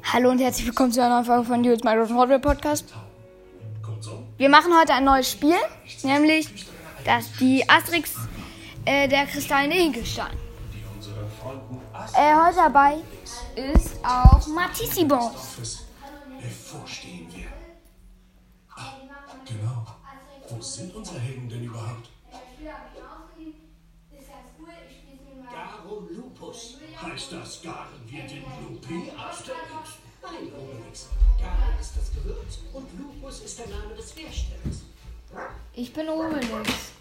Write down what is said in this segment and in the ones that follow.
Hallo und herzlich willkommen zu einer neuen Folge von Jules Minecraft Hardware Podcast. Wir machen heute ein neues Spiel, nämlich das die Asterix äh, der kristallene Hinkelstein. Äh, heute dabei ist auch Matissibos. Asterix bevorstehen. Ah, genau. Wo sind unsere Helden denn überhaupt? Darum Lupus. Heißt das, garen wir den Lupi Asterix? Nein, Obelix. Garen ist das Gewürz und Lupus ist der Name des Herstellers. Ich bin Obelix.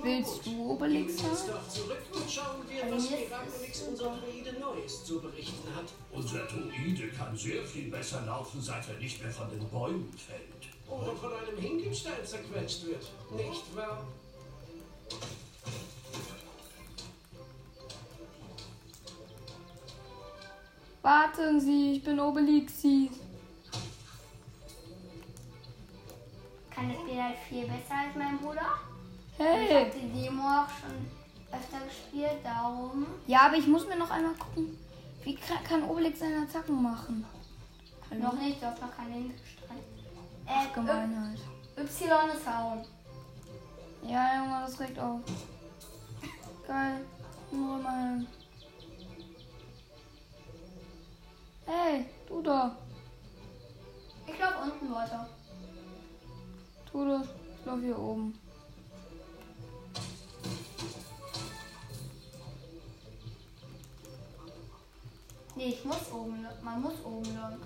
Willst du Obelix sein? doch zurück und schauen wir, was Miraculix unser Druide Neues zu berichten hat. Unser Druide kann sehr viel besser laufen, seit er nicht mehr von den Bäumen fällt. Oder von einem Hinkelstein zerquetscht wird. Nicht wahr? Warten Sie, ich bin Obelixi. kann das Spiel halt viel besser als mein Bruder. Ich Hey. habe die Demo auch schon öfter gespielt, darum. Ja, aber ich muss mir noch einmal gucken, wie kann Obelix seine Attacken machen? Noch nicht, du hast noch keine Hinterstreit. Ach, Äh, Gemeinheit. Y Y ist hauen. Ja, Junge, das regt auf. Geil. Nur mal. Hey, du da. Ich laufe unten weiter. Tu das. Ich lauf hier oben. Nee, ich muss oben, lang. man muss oben lang.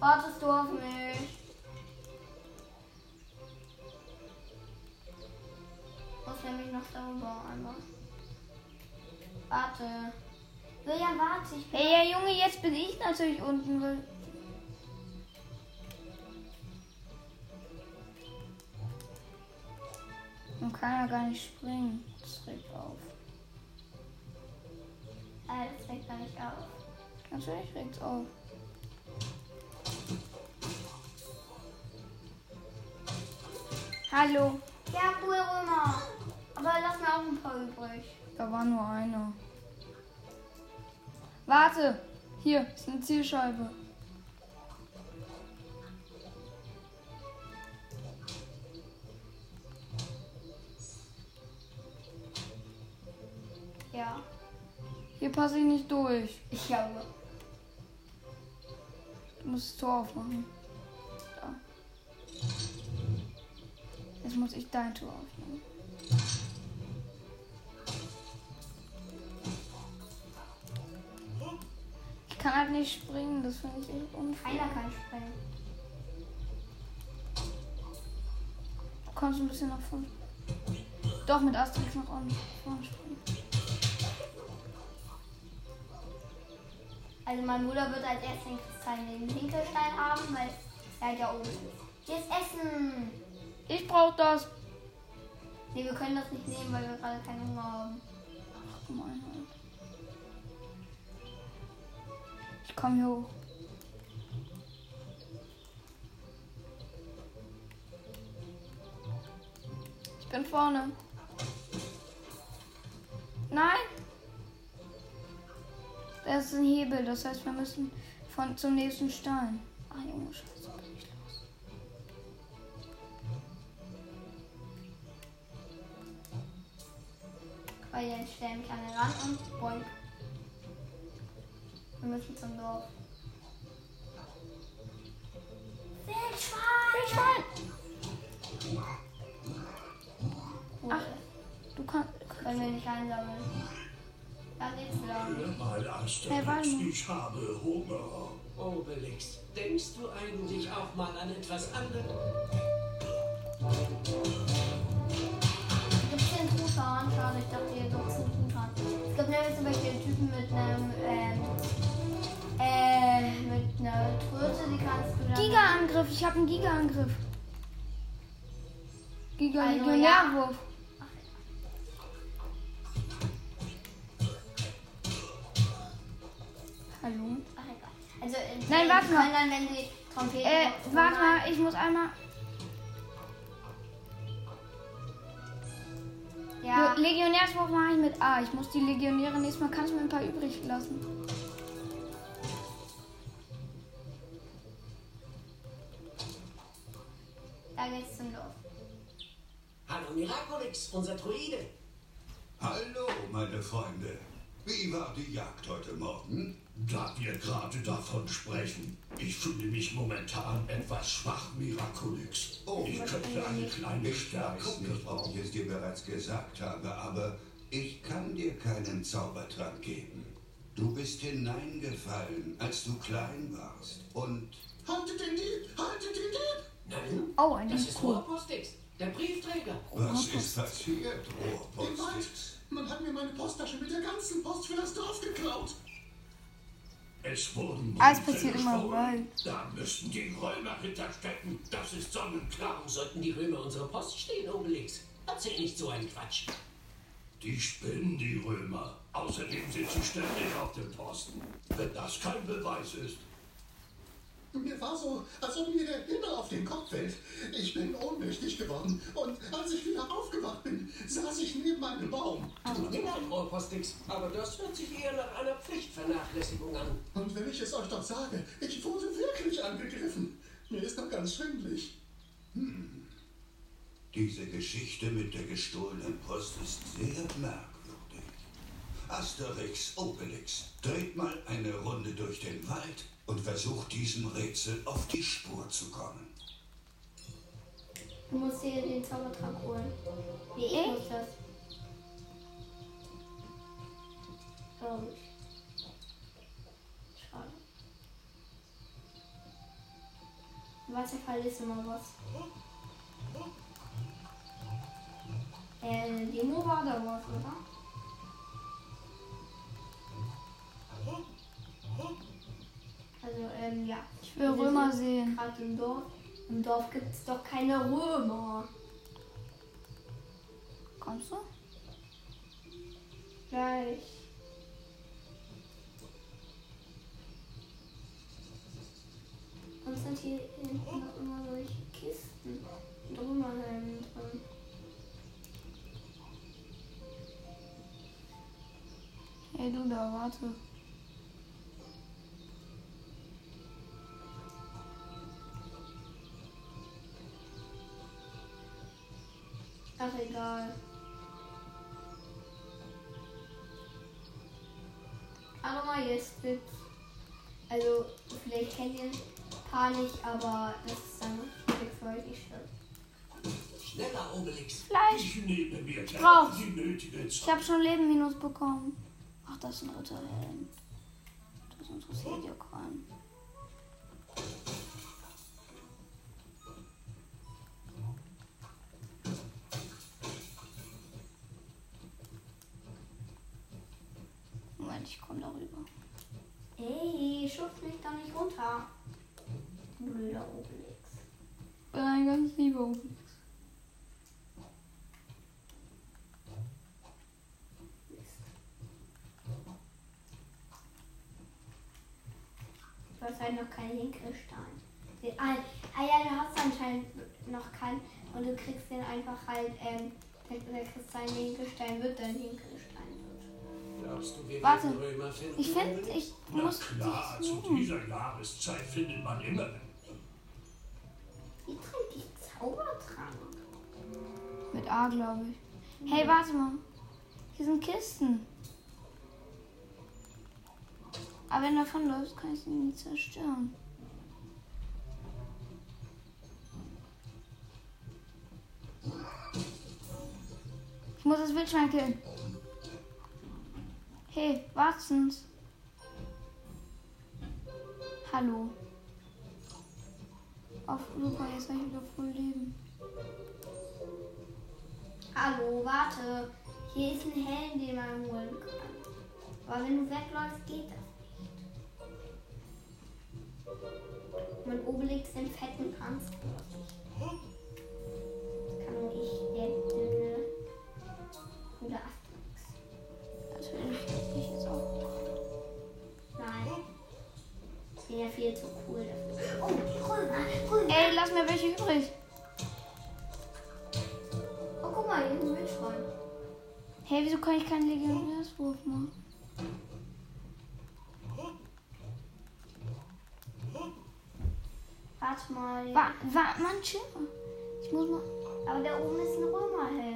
Wartest du auf mich? Muss nämlich noch darüber einmal. Warte. William, warte, ich bin. Hey, ja, Junge, jetzt bin ich natürlich unten. Man kann ja gar nicht springen. Das regt auf. Äh, das fällt gar nicht auf. Natürlich regt's auf. Hallo. Ja, cool, Römer. Aber lass mir auch ein paar übrig. Da war nur einer. Warte. Hier ist eine Zielscheibe. Ja. Hier passe ich nicht durch. Ich glaube. Du musst das Tor aufmachen. Da. Jetzt muss ich dein Tor aufmachen. Kann halt nicht springen, das finde ich echt unfair. Keiner kann springen. Du kommst ein bisschen nach vorne. Doch, mit Asterix nach vorne springen. Also mein Bruder wird als erstes den Kristall neben Hinkelstein haben, weil er halt ja oben ist. Hier ist Essen. Ich brauch das. Nee, wir können das nicht nehmen, weil wir gerade keinen Hunger haben. Ach, Gemeinheit. Ich komm hier hoch. Ich bin vorne. Nein! Das ist ein Hebel, das heißt, wir müssen von zum nächsten Stein. Ach Junge, scheiße, bin ich los. Weil dann stellen mich an den Rand und boink. Wir müssen zum Dorf. Wildschwein! Cool. Ach. Du kannst. Können wir nicht einsammeln. Da geht's lang. Hey, warte mal. ich habe Hunger. Obelix, denkst du eigentlich auch mal an etwas anderes? Gibt es hier einen Truthahn? Schade, ich dachte, hier gibt es einen Truthahn. Es gibt nämlich zum Beispiel einen Typen mit einem, ähm, äh, mit einer Tröte, die kannst du dann... Giga-Angriff, ich habe einen Giga-Angriff. Giga-Legionärwurf. Hallo? Ach, egal. Also, äh, Nein, die warte mal. dann, wenn die Trompete... Äh, warte mal, ich muss einmal. Ja, Legionärswurf mache ich mit A. Ich muss die Legionäre nächstes Mal. Kannst du mir ein paar übrig lassen? Da geht's zum Dorf. Hallo Miraculix, unser Druide. Hallo, meine Freunde. Wie war die Jagd heute Morgen? Da wir gerade davon sprechen, ich fühle mich momentan etwas schwach, Miraculix. Oh, ich könnte eine kleine Stärkung gebrauchen. ich es dir bereits gesagt habe, aber ich kann dir keinen Zaubertrank geben. Du bist hineingefallen, als du klein warst. Und Haltet den Dieb! Haltet den Dieb! Nein, Oh, eine das ist. Rohrpostix, der Briefträger. was ist passiert, Im Wald. Rohrpostix? Man hat mir meine Posttasche mit der ganzen Post für das Dorf geklaut. Es wurden Alles Briefe passiert immer. Wald. Da müssten die Römer hinterstecken. Das ist sonnenklar. Warum sollten die Römer unsere Post stehen, Obelix? Erzähl nicht so einen Quatsch. Die spinnen, die Römer. Außerdem sind sie ständig auf dem Posten. Wenn das kein Beweis ist. Mir war so, als ob mir der Himmel auf den Kopf fällt. Ich bin ohnmächtig geworden und als ich wieder aufgewacht bin, saß ich neben einem Baum. Tut mir leid, Rohrpostix, aber das hört sich eher nach einer Pflichtvernachlässigung an. Und wenn ich es euch doch sage, ich wurde wirklich angegriffen. Mir ist noch ganz schwindlig. Diese Geschichte mit der gestohlenen Post ist sehr merkwürdig. Asterix, Obelix, dreht mal eine Runde durch den Wald und versucht diesem Rätsel auf die Spur zu kommen. Du musst dir den Zaubertrank holen. Nee, ich muss das. Glaub ich. Schade. Warte, verliest immer was. Äh, Demo war da was, oder? Ähm, ja. Ich will Römer sehen. Gerade im Dorf. Im Dorf gibt es doch keine Römer. Kommst du? Gleich. Und sind hier hinten noch immer solche Kisten mit Römerhelmen drin. Hey du da, warte. Ach, egal. Hallo Majestic. Also, vielleicht kennt ihr ein paar nicht, aber das ist dann wirklich für euch nicht schlimm. Schneller, Obelix. Fleisch. Ich nehme mir Ich Zeit. habe schon Leben minus bekommen. Ach, das ist ein Moment, ich komme darüber. Ey, schubst mich doch nicht runter. Blöder Obelix. Ich bin ein ganz lieber Obelix. Du hast halt noch keinen Hinkelstein. Den- Ah, ah ja, du hast anscheinend noch keinen und du kriegst den einfach halt, ähm, der, kristallene Hinkelstein wird dein Hinkelstein. Warte. Ich finde, ich Na muss klar, zu suchen. dieser Jahreszeit findet man immer Wie trinkt die Zaubertrank? Mit A, glaube ich. Hey, warte mal. Hier sind Kisten. Aber wenn du davon läufst, kann ich sie nie zerstören. Ich muss das Wildschwein killen. Hey, Watzens. Hallo. Auf super, jetzt habe ich wieder voll Leben. Hallo, warte. Hier ist ein Helm, den man holen kann. Aber wenn du wegläufst, geht das nicht. Mein Obelix den fetten Transport. Ey, lass mir welche übrig. Oh, guck mal, hier ist ein Wildschwein. Hey, wieso kann ich keinen Legionärswurf machen? Warte mal. Wa wa Mann, chill. Ich muss mal. Aber da oben ist ein Römerhelm.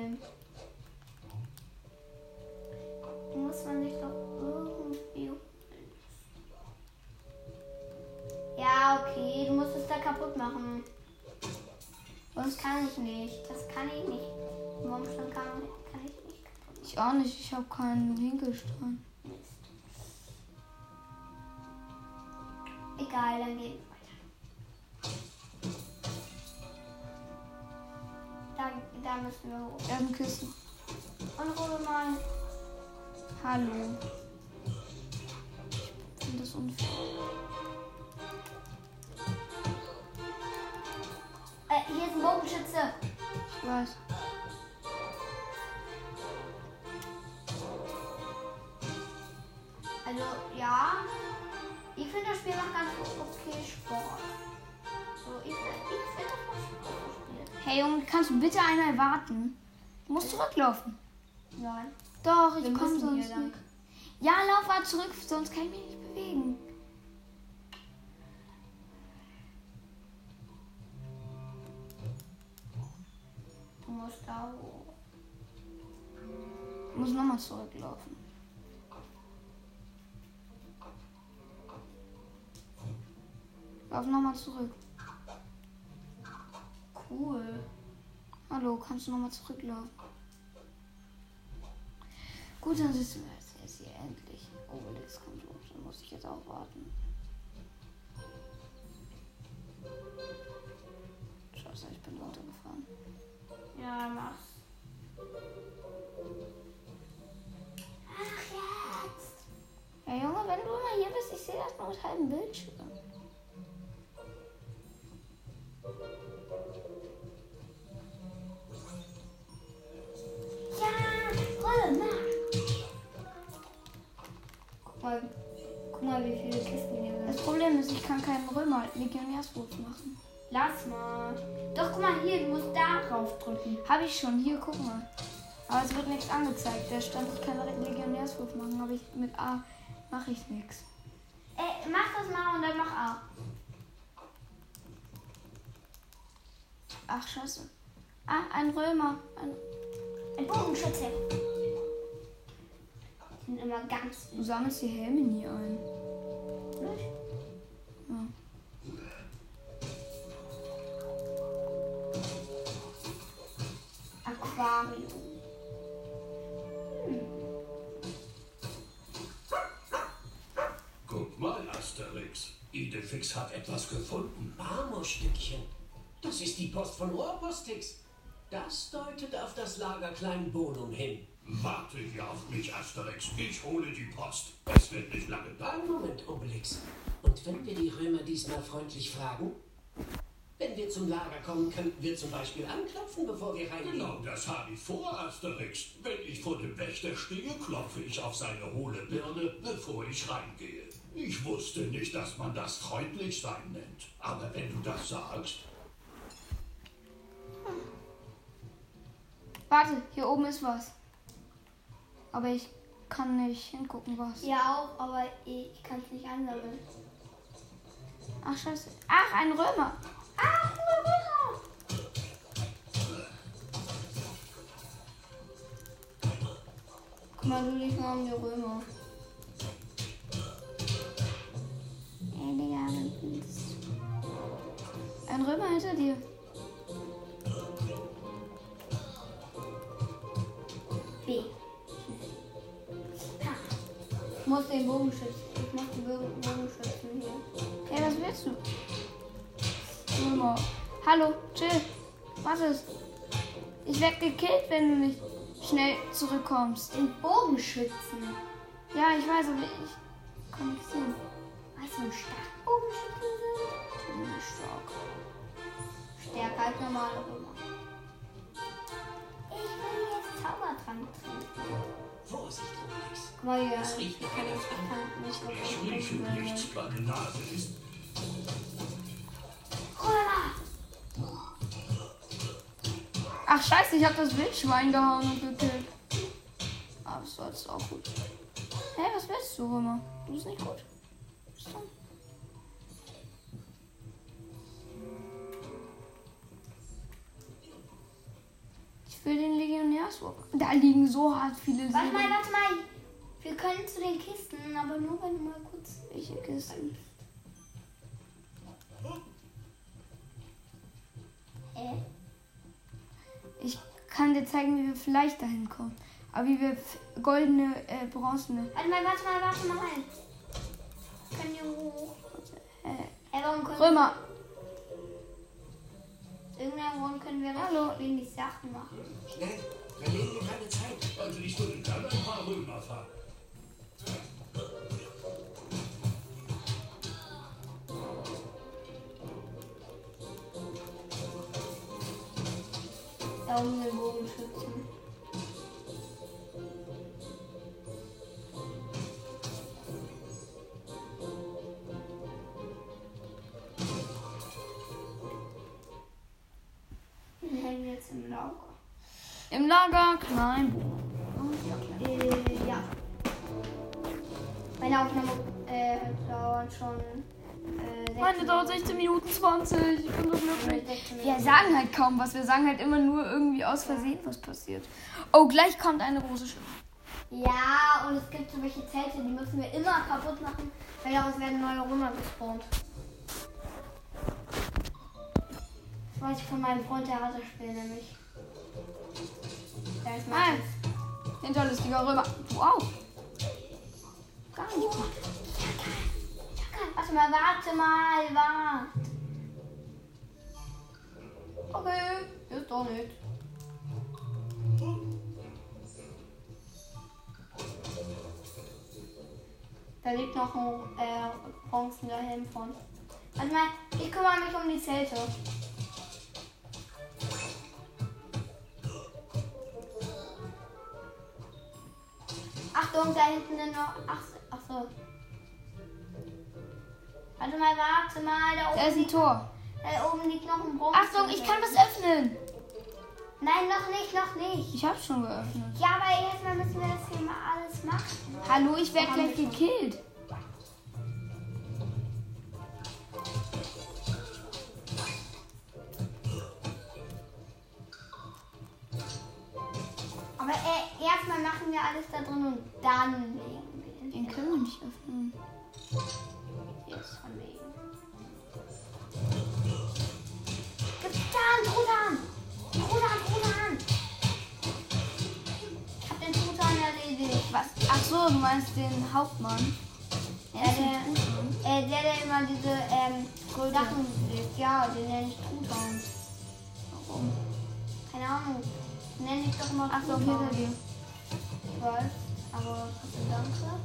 Ich auch nicht. Ich habe keinen Hinkelstein. machen. Egal, dann gehen wir weiter. Da, da müssen wir hoch. Da sind Kisten. Und hole mal. Hallo. Ich finde das unfair. Äh, hier ist ein Bogenschütze. Ich weiß. Ich finde das Spiel macht ganz okay Sport. So, ich, ich finde das macht Spaß, das Spiel. Hey Junge, kannst du bitte einmal warten? Du musst zurücklaufen. Nein. Doch, ich komme sonst nicht. Ja, lauf mal zurück, sonst kann ich mich nicht bewegen. Du musst da hoch. Ich muss nochmal zurücklaufen. Lauf nochmal zurück. Cool. Hallo, kannst du nochmal zurücklaufen? Gut, dann sitzen wir jetzt, jetzt hier endlich. Obelix kommt hoch, dann muss ich jetzt auch warten. Scheiße, ich bin runtergefahren. Ja, mach's. Ach, jetzt. Ja, Junge, wenn du mal hier bist, ich sehe das nur mit halbem Bildschirm. Mal, guck mal, wie viele Kisten hier Das sind. Problem ist, ich kann keinen Römer Legionärswurf machen. Lass mal. Doch, guck mal hier, du musst da drauf drücken. Habe ich schon, hier, guck mal. Aber es wird nichts angezeigt. Da stand, ich kann Legionärswurf machen, aber ich, mit A mache ich nichts. Ey, mach das mal und dann mach A. Ach, scheiße. Ah, ein Römer. Ein, Ein Bogenschütze. Sind immer ganz du sammelst die Helme nie ein. üblich. Ja. Aquarium. Guck mal, Asterix. Idefix hat etwas gefunden. Marmorstückchen. Das ist die Post von Rohrpostix. Das deutet auf das Lager Kleinbonum hin. Warte hier auf mich, Asterix. Ich hole die Post. Es wird nicht lange dauern. Einen Moment, Obelix. Und wenn wir die Römer diesmal freundlich fragen? Wenn wir zum Lager kommen, könnten wir zum Beispiel anklopfen, bevor wir reingehen. Genau das habe ich vor, Asterix. Wenn ich vor dem Wächter stehe, klopfe ich auf seine hohle Birne, bevor ich reingehe. Ich wusste nicht, dass man das freundlich sein nennt. Aber wenn du das sagst, Warte, hier oben ist was. Aber ich kann nicht hingucken, was. Ja, auch, aber ich kann es nicht ansammeln. Ach, scheiße. Ach, ein Römer. Ah, Römer! Kümmere du dich mal um die Römer. Ey, Digga, Ein Römer hinter dir. Den Bogenschützen. Ich den Bogen- Bogenschützen hier. Hey, was willst du? Römer. Hallo, chill. Was ist? Ich werd gekillt, wenn du nicht schnell zurückkommst. Den Bogenschützen. Ja, ich weiß, aber ich kann nicht sehen. Weißt du, wie stark Bogenschützen sind? Ziemlich stark. Stärker als normale Römer. Ich will jetzt Zaubertrank trinken. Vorsicht, Obelix. Guck mal hier. Es riecht ich wirklich rieche trinken. nichts, meine Nase ist! Ach scheiße, ich hab das Wildschwein gehauen und gekillt. Aber das war jetzt auch gut. Hä, was willst du, Römer? Du bist nicht gut. Legionärswurf. Da liegen so hart viele Warte mal, warte mal. Wir können zu den Kisten, aber nur wenn du mal kurz. Welche Kisten? Hä? Ich kann dir zeigen, wie wir vielleicht dahin kommen. Aber wie wir goldene, äh, bronzene. Warte mal, warte mal, warte mal. Können wir hoch? Äh, Hey, warum können Römer. Grund können wir Hallo. richtig wenig Sachen machen. Schnell, verlieren wir keine Zeit. Also ich würde gerne ein paar Römer fahren. Da oben den Bogenschützen. Im Lager Kleinbuch. Äh, ja. Meine Aufnahme äh, dauert schon. Äh, Meine 16 dauert 16 Minuten 20. Ich bin so glücklich. 16 Wir sagen halt kaum was. Wir sagen halt immer nur irgendwie aus Versehen, was passiert. Oh, gleich kommt eine große Schiffe. Ja, und es gibt so welche Zelte, die müssen wir immer kaputt machen, weil daraus werden neue Römer gespawnt. Das weiß ich von meinem Freund, der hat das Spiel nämlich. Ist Ah, Matthias. hinterlistiger Römer. Wow. Gar nicht. gut. Warte mal, warte mal, warte. Okay, ist doch nicht. Da liegt noch ein äh, bronzener Helm von. Warte mal, ich kümmere mich um die Zelte. Achtung, da hinten sind noch. Ach, ach so. Warte mal, warte mal, da Da oben, ist ein liegt, Tor. da oben liegt noch ein Bronze. Achtung, ich kann was öffnen. Nein, noch nicht, noch nicht. Ich hab's schon geöffnet. Ja, aber erstmal müssen wir das hier mal alles machen. Hallo, ich werde gleich gekillt. Erstmal machen wir alles da drin und dann legen wir ihn. Den können wir nicht öffnen. Jetzt von wegen. Getan, Truthahn! Truthahn, Truthahn! Ich hab den Truthahn erledigt. Was? Ach so, du meinst den Hauptmann. Ja, der, äh, der, der immer diese ähm, Sachen legt. Ja, den nenne ich Truthahn. Warum? Keine Ahnung. Den nenne ich doch immer Ach so, hinter dir. Weiß, aber trotzdem danke.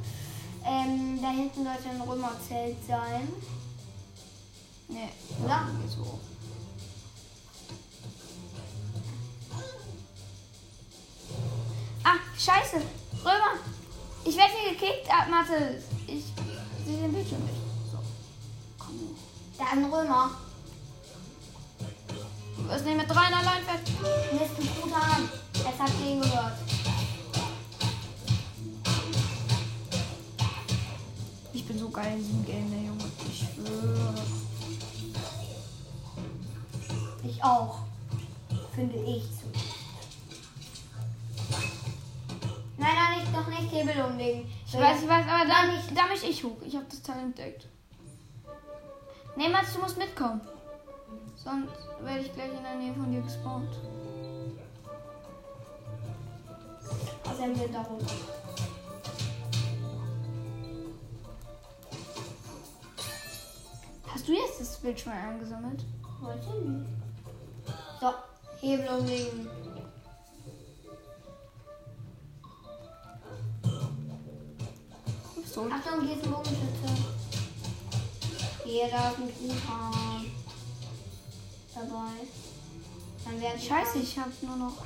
Ähm, da hinten sollte ein Römerzelt sein. Nee, Oder? geht so. Ah, scheiße. Römer. Ich werde hier gekickt. Ah, Mathe. Ich sehe den Bildschirm nicht. So. Komm. Da ist ein Römer. Du wirst nicht mit dreien allein fett. Mist, ein Truthahn. Jetzt habt ihr ihn gehört. So geil in diesem Game, der Junge. Ich schwöre. Ich auch. Finde ich so. Nein, nein, nicht, noch nicht Hebel umlegen. Ich weiß, ich weiß, aber da, ich- da mich ich hoch. Ich habe das Talent entdeckt. Nee, Mats, du musst mitkommen. Sonst werde ich gleich in der Nähe von dir gespawnt. Also wird da runter. Hast du jetzt das Wildschwein eingesammelt? Heute nicht. So, Hebel umlegen. So. Achtung, hier ist ein Bogenschütze. Hier, da ist ein Truthahn. Dabei. Dann werden Scheiße, ich habe nur noch.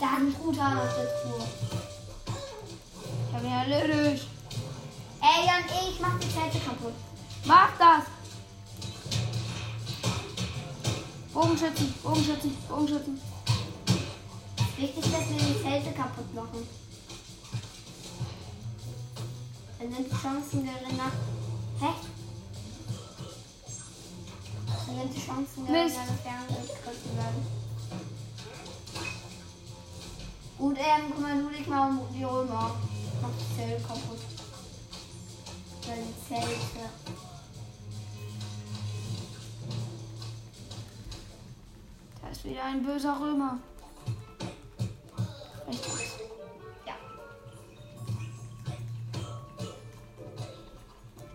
Da ist ein Truthahn auf der Truhe. Ich habe ihn erledigt. Ey, Jan, ich mach die Zelte kaputt. Mach das! Bogenschützen, Bogenschützen, Bogenschützen. Wichtig, dass wir die Zelte kaputt machen. Dann sind die Chancen geringer. Hä? Dann sind die Chancen geringer, Mist. dass wir angegriffen werden. ähm, guck mal, du leg mal um die Römer. Mach die Zelte kaputt. Oder die Zelte. Ist wieder ein böser Römer. Richtig. Ja.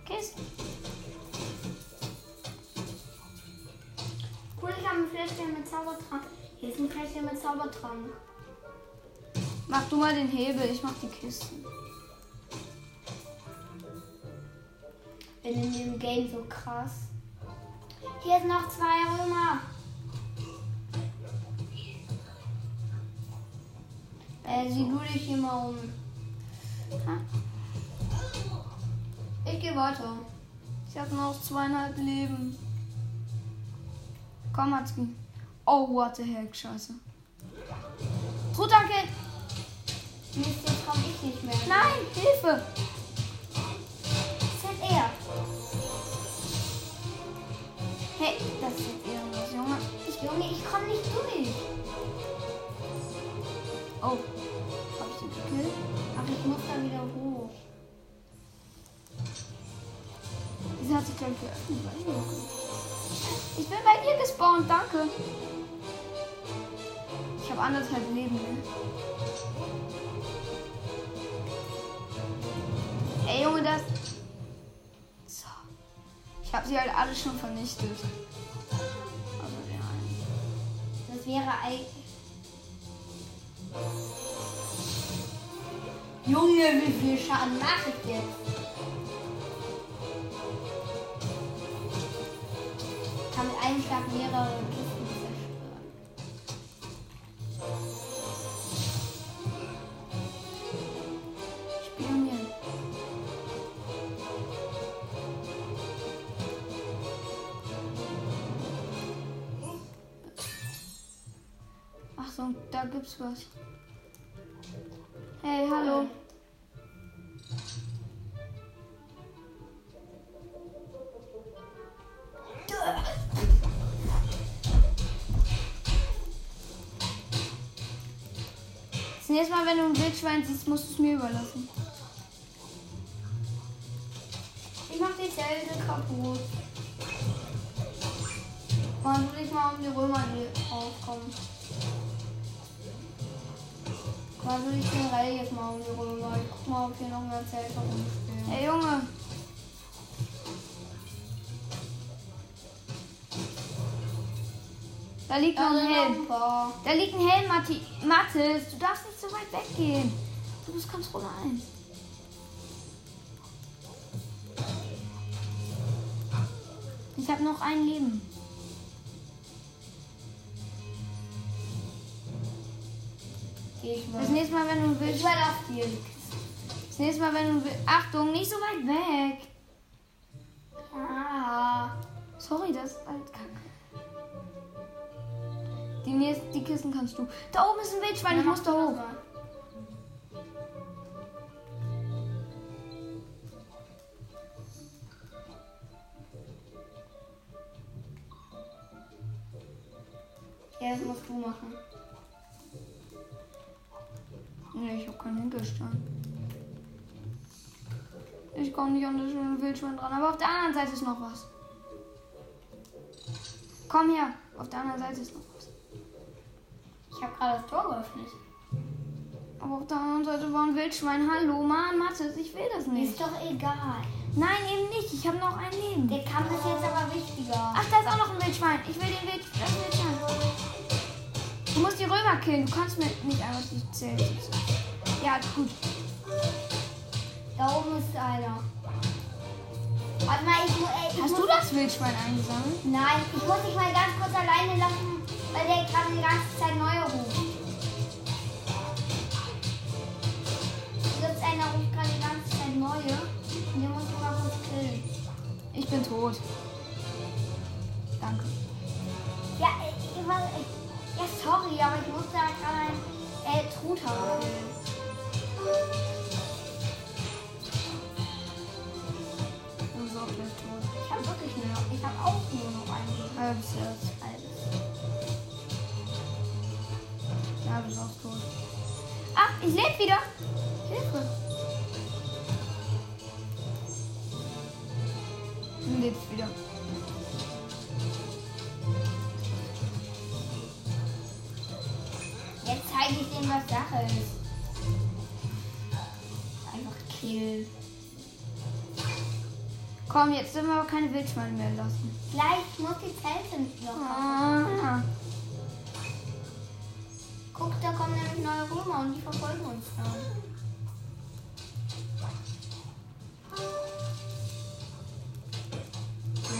Kisten. Cool, ich habe ein Fläschchen mit Zaubertrank. Hier ist ein Fläschchen mit Zaubertrank. Mach du mal den Hebel, ich mach die Kisten. Bin in dem Game so krass. Hier sind noch zwei Römer. Äh, sieh du dich hier mal um. Ich gehe weiter. Ich habe noch zweieinhalb Leben. Komm, Matski. Oh, what the heck, scheiße. Trutanke! Mist, jetzt komm ich nicht mehr. Nein, Hilfe! Das er. Hey, das ist jetzt irgendwas, Junge. Ich, Junge, ich komm nicht durch. Oh, Ach, ich muss da wieder hoch. Diese hat sich, glaube ich, geöffnet. Ich bin bei dir gespawnt, danke. Ich habe anderthalb Leben. Ne? Ey, Junge, das. So. Ich habe sie halt alle schon vernichtet. Also den einen. Das wäre eigentlich. Junge, wie viel Schaden mache ich jetzt? Ich kann mit einem Schlag mehrere Kisten zerstören. Spionieren. Achtung, da gibt's was. Nächste Mal, wenn du ein Wildschwein siehst, musst du es mir überlassen. Ich mach die Zelte kaputt. Man will ich mal um die Römer, aufkommen. Man will ich den Rall jetzt mal um die Römer. Ich guck mal, ob hier noch mehr Zelte rumstehen. Hey Junge! Da liegt noch ein Helm. Da liegt ein Helm, Matti Mathis. Du darfst nicht so weit weggehen. Du bist Kontrolle 1. Ich habe noch ein Leben. Geh ich mal. Das nächste Mal, wenn du willst. Ich überlasse dir. Das nächste Mal, wenn du willst. Achtung, nicht so weit weg. Ah. Sorry, das ist halt kacke. Die, nächst, die Kisten kannst du. Da oben ist ein Wildschwein, ich muss da hoch. Ja, das musst du machen. Nee, ich habe keinen Hinkelstein. Ich komme nicht an das schöne Wildschwein dran. Aber auf der anderen Seite ist noch was. Komm her. Auf der anderen Seite ist noch was. Ich habe gerade das Tor geöffnet. Aber auf der anderen Seite war ein Wildschwein. Hallo, Mann, Mathis, ich will das nicht. Ist doch egal. Nein, eben nicht. Ich habe noch ein Leben. Der Kampf ist jetzt aber wichtiger. Ach, da ist auch noch ein Wildschwein. Ich will den Wild das Wildschwein. Du musst die Römer killen. Du kannst mir nicht einfach die Zelte. Ja, gut. Da oben ist einer. Warte mal, ich, ich Hast du das Wildschwein eingesammelt? Nein, ich muss dich mal ganz kurz alleine lassen, weil der gerade die ganze Zeit neue ruft. Hier gibt's einer, ruft gerade die ganze Zeit neue. Und den musst du mal kurz killen. Ich bin tot. Danke. Ja, ich, ich, war- ich, ja, sorry, aber ich musste da gerade einen äh, Truthahn killen. Du ich lebe wieder. Hilfe. Du lebst wieder. Jetzt zeige ich denen, was Sache ist. Einfach kill. Komm, jetzt dürfen wir aber keine Wildschweine mehr lassen. Gleich muss die Zelte noch. Ah. Da kommen nämlich neue Römer und die verfolgen uns dann.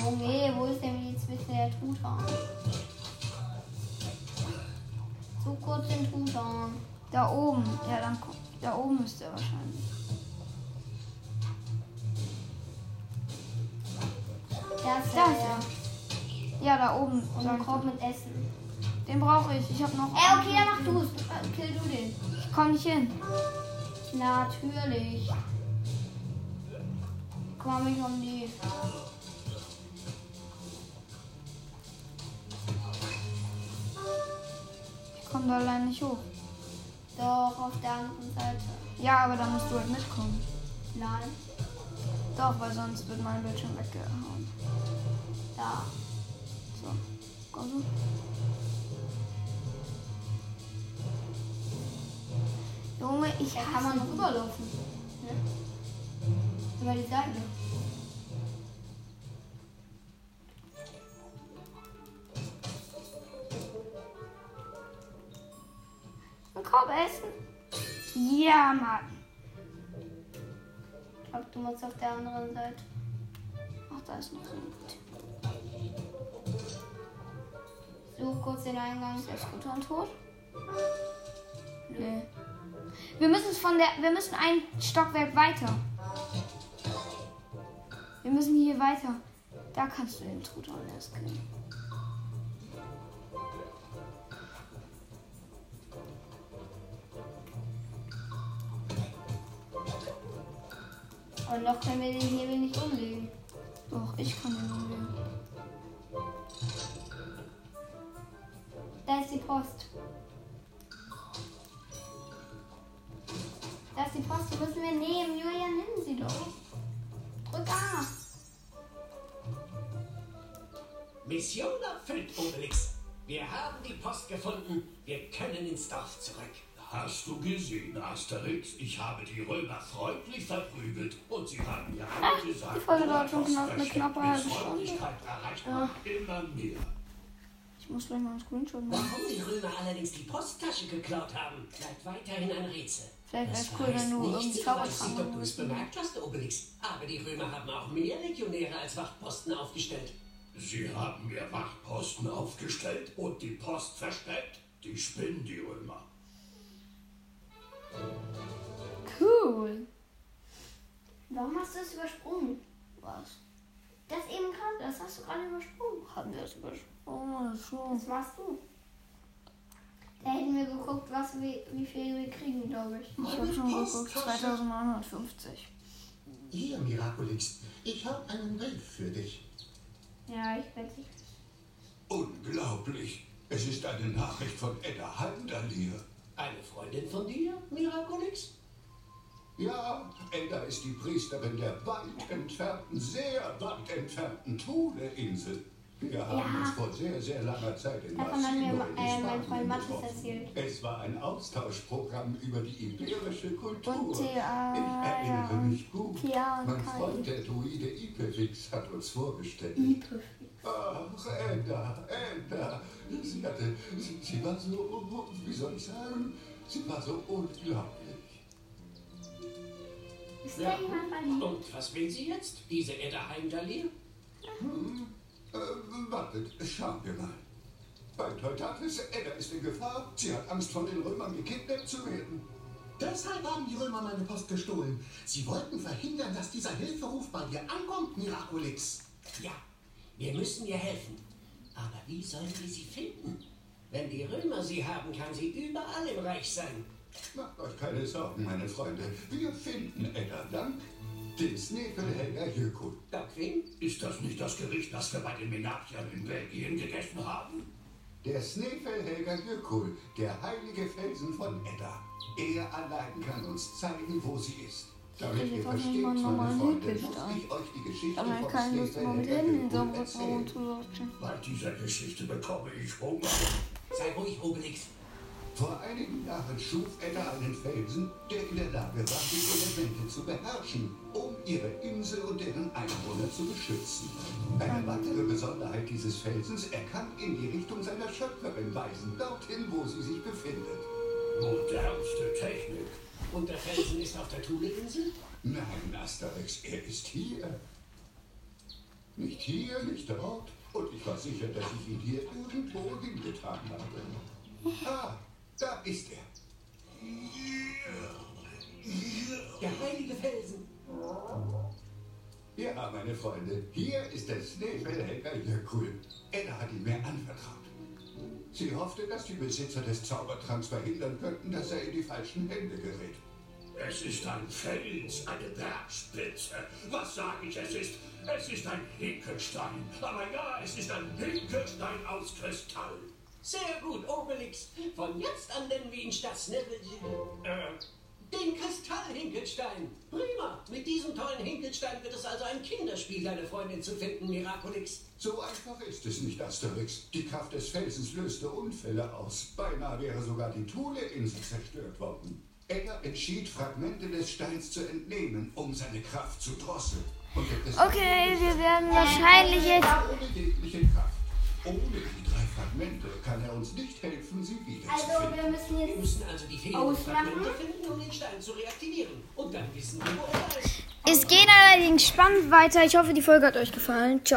Junge, wo ist denn jetzt bitte der Truthahn? So kurz den Truthahn. Da oben. Ja, dann guck. Da oben ist er wahrscheinlich. Da ist Da er, ist ja. er. Ja, da oben. Und Korb doch. mit Essen. Den brauche ich. Ich habe noch. Ey, okay, dann mach du es. Kill du den. Ich komm nicht hin. Natürlich. Komm mich um die. Ich komme da allein nicht hoch. Doch, auf der anderen Seite. Ja, aber da musst du halt mitkommen. Nein, Doch, weil sonst wird mein Bildschirm weggehauen. da. So. Komm so. Junge, ich Da kann man rüberlaufen. Ne? Über die Seite. Ein Korb essen. Ja, Mann. Ich glaube, du musst auf der anderen Seite. Ach, da ist noch so ein Typ. Such kurz den Eingang. Ist der Skutan tot? Nee. Wir müssen von der. Wir müssen ein Stockwerk weiter. Wir müssen hier weiter. Da kannst du den Truthahn erst killen. Und noch können wir den Hebel nicht umlegen. Doch, ich kann Mission erfüllt, Obelix. Wir haben die Post gefunden. Wir können ins Dorf zurück. Hast du gesehen, Asterix? Ich habe die Römer freundlich verprügelt und sie haben mir Ah, alle gesagt, die Folge dauert schon knapp- eine knappe halbe Stunde. Man immer mehr. Ich muss gleich mal einen Screenshot machen. Warum die Römer allerdings die Posttasche geklaut haben, bleibt weiterhin ein Rätsel. Vielleicht Das wär's cool, wenn du irgendwie Ich weiß nicht, Zaubertrank ob du es bemerkt hast, Obelix. Aber die Römer haben auch mehr Legionäre als Wachtposten aufgestellt. Sie haben mir Wachposten aufgestellt und die Post versteckt. Die spinnen, die Römer. Cool. Warum hast du es übersprungen? Was? Das eben gerade, das hast du gerade übersprungen. Haben wir das übersprungen? Oh, schon. Was machst du? Da hätten wir geguckt, was wir, wie viel wir kriegen, glaube ich. Ich habe schon geguckt. 2950. Hier, Miraculix, ich habe einen Brief für dich. Ja, ich werde nicht. Unglaublich. Es ist eine Nachricht von Edda Heimdallir. Eine Freundin von dir, Miraculix? Ja, Edda ist die Priesterin der weit entfernten, sehr weit entfernten Thule-Insel. Wir haben Ja. uns vor sehr, sehr langer Zeit in Davon hat mir äh, in mein Freund Mathis erzählt. Es war ein Austauschprogramm über die iberische Kultur. Und Thea, ich erinnere ja, mich gut. Und mein Kai. Freund, der Druide Ipevix, hat uns vorgestellt. Ach, Edda, Edda. Sie hatte, sie, sie war so, wie soll ich sagen, sie war so unglaublich. Ist da jemand bei? Und was will sie jetzt, diese Edda Heimdallir? Äh, wartet, schauen wir mal. Bei Teutates, Edda ist in Gefahr. Sie hat Angst, von den Römern gekidnappt zu werden. Deshalb haben die Römer meine Post gestohlen. Sie wollten verhindern, dass dieser Hilferuf bei dir ankommt, Miraculix. Ja, wir müssen ihr helfen. Aber wie sollen wir sie finden? Wenn die Römer sie haben, kann sie überall im Reich sein. Macht euch keine Sorgen, meine Freunde. Wir finden Edda dank dem Sneffelhelger Jökull. Dank wem? Ist das nicht das Gericht, das wir bei den Menapiern in Belgien gegessen haben? Der Snefelhelger Jökull, der heilige Felsen von Edda. Er allein kann uns zeigen, wo sie ist. Damit ihr versteht, meine Freunde, muss ich euch die Geschichte Aber so einem Jökull erzählen. Bei dieser Geschichte bekomme ich Hunger. Sei ruhig, Obelix. Vor einigen Jahren schuf Edda einen Felsen, der in der Lage war, die Elemente zu beherrschen, um ihre Insel und deren Einwohner zu beschützen. Eine weitere Besonderheit dieses Felsens, er kann in die Richtung seiner Schöpferin weisen, dorthin, wo sie sich befindet. Modernste Technik. Und der Felsen ist auf der Thule-Insel? Nein, Asterix, er ist hier. Nicht hier, nicht dort. Und ich war sicher, dass ich ihn hier irgendwo hingetan habe. Ah, da ist er. Der heilige Felsen. Ja, meine Freunde, hier ist der Schneefeldhelfer Jökull. Edda hat ihn mir anvertraut. Sie hoffte, dass die Besitzer des Zaubertranks verhindern könnten, dass er in die falschen Hände gerät. Es ist ein Fels, eine Bergspitze. Was sage ich, es ist? Es ist ein Hinkelstein. Aber ja, es ist ein Hinkelstein aus Kristall. Sehr gut, Obelix. Von jetzt an nennen wir ihn statt Snebel... Äh, den Kristallhinkelstein. Prima. Mit diesem tollen Hinkelstein wird es also ein Kinderspiel, deine Freundin zu finden, Miraculix. So einfach ist es nicht, Asterix. Die Kraft des Felsens löste Unfälle aus. Beinahe wäre sogar die Thule-Insel zerstört worden. Edda entschied, Fragmente des Steins zu entnehmen, um seine Kraft zu drosseln. Okay, wir werden wahrscheinlich jetzt. Ohne die drei Fragmente kann er uns nicht helfen, sie Also wiederzufinden. wir müssen Wir jetzt müssen also die fehlenden Ausmachen? Fragmente finden, um den Stein zu reaktivieren. Und dann wissen wir, wo er ist. Es geht allerdings spannend weiter. Ich hoffe, die Folge hat euch gefallen. Ciao.